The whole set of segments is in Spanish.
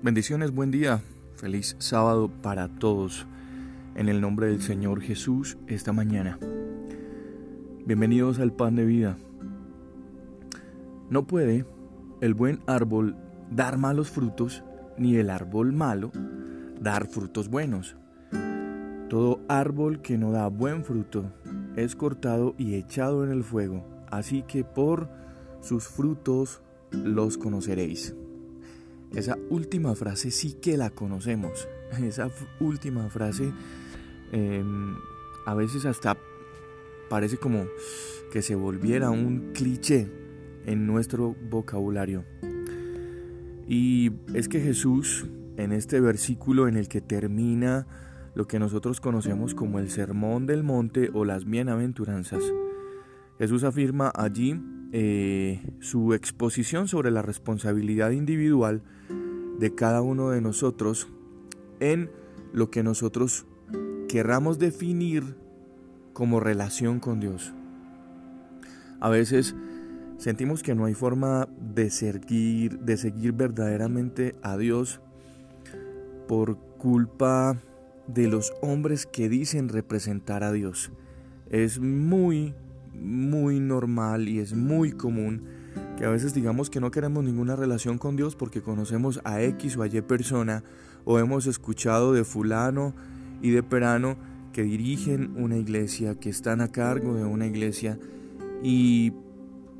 Bendiciones, buen día, feliz sábado para todos. En el nombre del Señor Jesús, esta mañana. Bienvenidos al pan de vida. No puede el buen árbol dar malos frutos, ni el árbol malo dar frutos buenos. Todo árbol que no da buen fruto es cortado y echado en el fuego, así que por sus frutos los conoceréis. Esa última frase sí que la conocemos. Esa última frase em, a veces hasta parece como que se volviera un cliché en nuestro vocabulario. Y es que Jesús, en este versículo en el que termina lo que nosotros conocemos como el Sermón del Monte o las Bienaventuranzas, Jesús afirma allí eh, su exposición sobre la responsabilidad individual de cada uno de nosotros en lo que nosotros querramos definir como relación con Dios. A veces sentimos que no hay forma de seguir, de seguir verdaderamente a Dios por culpa de los hombres que dicen representar a Dios. Es muy muy normal y es muy común que a veces digamos que no queremos ninguna relación con Dios porque conocemos a X o a Y persona o hemos escuchado de fulano y de perano que dirigen una iglesia, que están a cargo de una iglesia y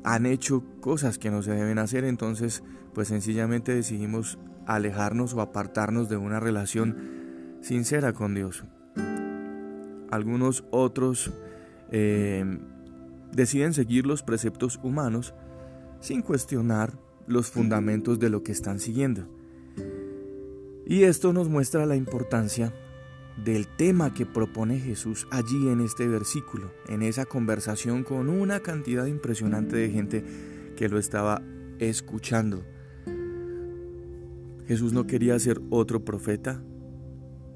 han hecho cosas que no se deben hacer, entonces pues sencillamente decidimos alejarnos o apartarnos de una relación sincera con Dios. Algunos otros eh, deciden seguir los preceptos humanos sin cuestionar los fundamentos de lo que están siguiendo. Y esto nos muestra la importancia del tema que propone Jesús allí en este versículo, en esa conversación con una cantidad impresionante de gente que lo estaba escuchando. Jesús no quería ser otro profeta,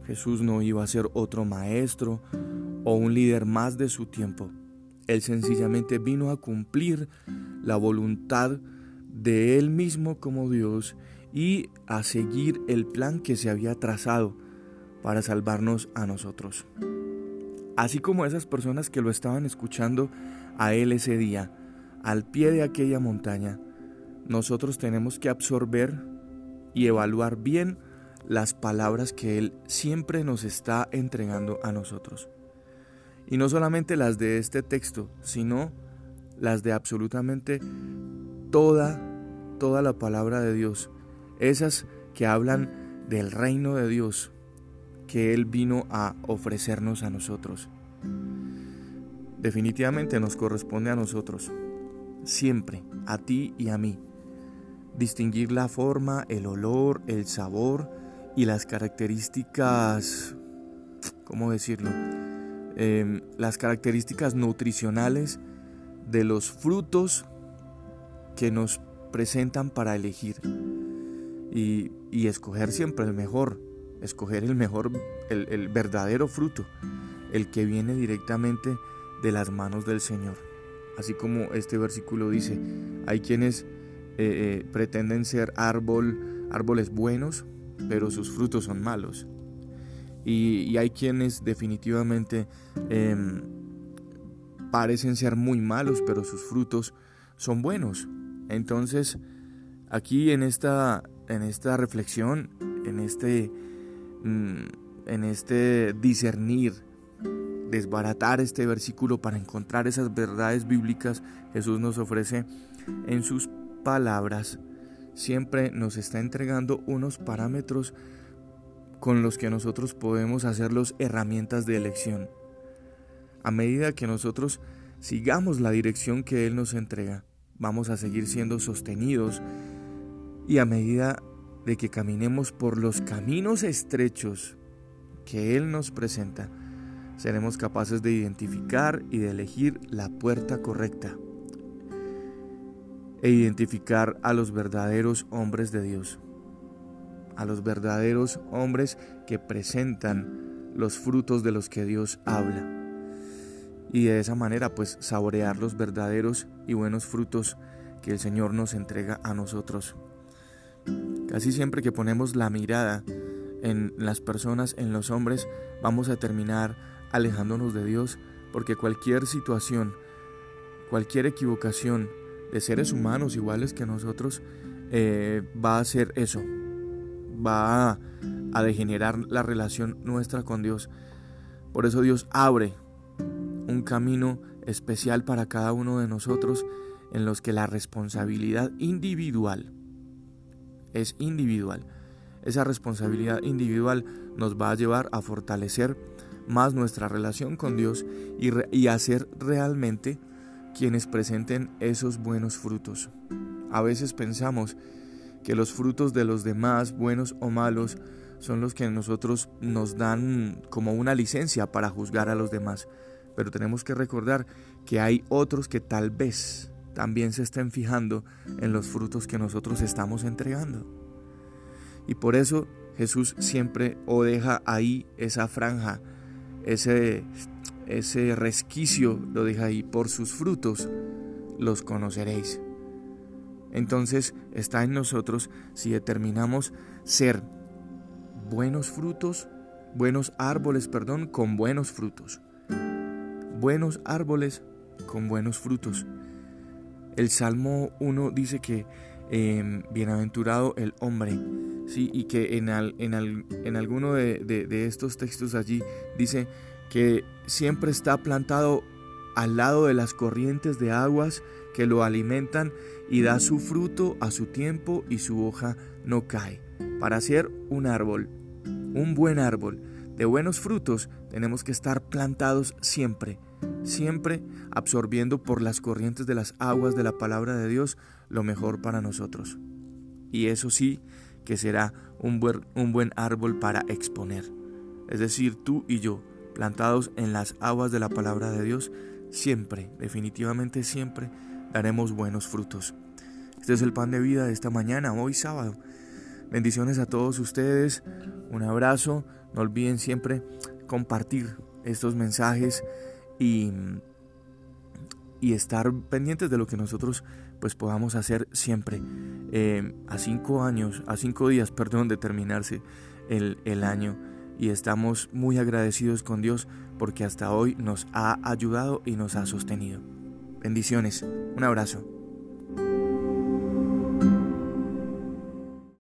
Jesús no iba a ser otro maestro o un líder más de su tiempo. Él sencillamente vino a cumplir la voluntad de Él mismo como Dios y a seguir el plan que se había trazado para salvarnos a nosotros. Así como esas personas que lo estaban escuchando a Él ese día, al pie de aquella montaña, nosotros tenemos que absorber y evaluar bien las palabras que Él siempre nos está entregando a nosotros. Y no solamente las de este texto, sino las de absolutamente toda, toda la palabra de Dios. Esas que hablan del reino de Dios que Él vino a ofrecernos a nosotros. Definitivamente nos corresponde a nosotros, siempre, a ti y a mí, distinguir la forma, el olor, el sabor y las características, ¿cómo decirlo? Em, las características nutricionales de los frutos que nos presentan para elegir y, escoger siempre el mejor, escoger el mejor, el, verdadero fruto, el que viene directamente de las manos del Señor. Así como este versículo dice, hay quienes eh, eh, pretenden ser árbol, árboles buenos, pero sus frutos son malos. Y, hay quienes definitivamente em, parecen ser muy malos, pero sus frutos son buenos. Entonces, aquí en esta, en esta reflexión, en este, mm, en este discernir, desbaratar este versículo para encontrar esas verdades bíblicas, Jesús nos ofrece en sus palabras, siempre nos está entregando unos parámetros con los que nosotros podemos hacerlos herramientas de elección. A medida que nosotros sigamos la dirección que Él nos entrega, vamos a seguir siendo sostenidos y a medida de que caminemos por los caminos estrechos que Él nos presenta, seremos capaces de identificar y de elegir la puerta correcta e identificar a los verdaderos hombres de Dios a los verdaderos hombres que presentan los frutos de los que Dios habla. Y de esa manera pues saborear los verdaderos y buenos frutos que el Señor nos entrega a nosotros. Casi siempre que ponemos la mirada en las personas, en los hombres, vamos a terminar alejándonos de Dios, porque cualquier situación, cualquier equivocación de seres humanos iguales que nosotros, eh, va a hacer eso, va a, a degenerar la relación nuestra con Dios. Por eso Dios abre un camino especial para cada uno de nosotros en los que la responsabilidad individual es individual. Esa responsabilidad individual nos va a llevar a fortalecer más nuestra relación con Dios y, y hacer realmente quienes presenten esos buenos frutos. A veces pensamos que los frutos de los demás, buenos o malos, son los que nosotros nos dan como una licencia para juzgar a los demás. Pero tenemos que recordar que hay otros que tal vez también se estén fijando en los frutos que nosotros estamos entregando. Y por eso Jesús siempre o deja ahí esa franja, ese, ese resquicio, lo deja ahí, por sus frutos los conoceréis. Entonces está en nosotros si determinamos ser buenos frutos, buenos árboles, perdón, con buenos frutos. Buenos árboles con buenos frutos. El Salmo 1 dice que em, bienaventurado el hombre, ¿sí? y que en, en, en alguno de, de estos textos allí dice que siempre está plantado al lado de las corrientes de aguas que lo alimentan y da su fruto a su tiempo y su hoja no cae. Para ser un árbol, un buen árbol de buenos frutos, tenemos que estar plantados siempre siempre absorbiendo por las corrientes de las aguas de la palabra de Dios lo mejor para nosotros. Y eso sí que será un buen, un buen árbol para exponer. Es decir, tú y yo, plantados en las aguas de la palabra de Dios, siempre, definitivamente siempre, daremos buenos frutos. Este es el pan de vida de esta mañana, hoy sábado. Bendiciones a todos ustedes, un abrazo, no olviden siempre compartir estos mensajes y, y estar pendientes de lo que nosotros pues podamos hacer siempre. Eh, a cinco años, a cinco días, perdón, de terminarse el, el año y estamos muy agradecidos con Dios porque hasta hoy nos ha ayudado y nos ha sostenido. Bendiciones, un abrazo.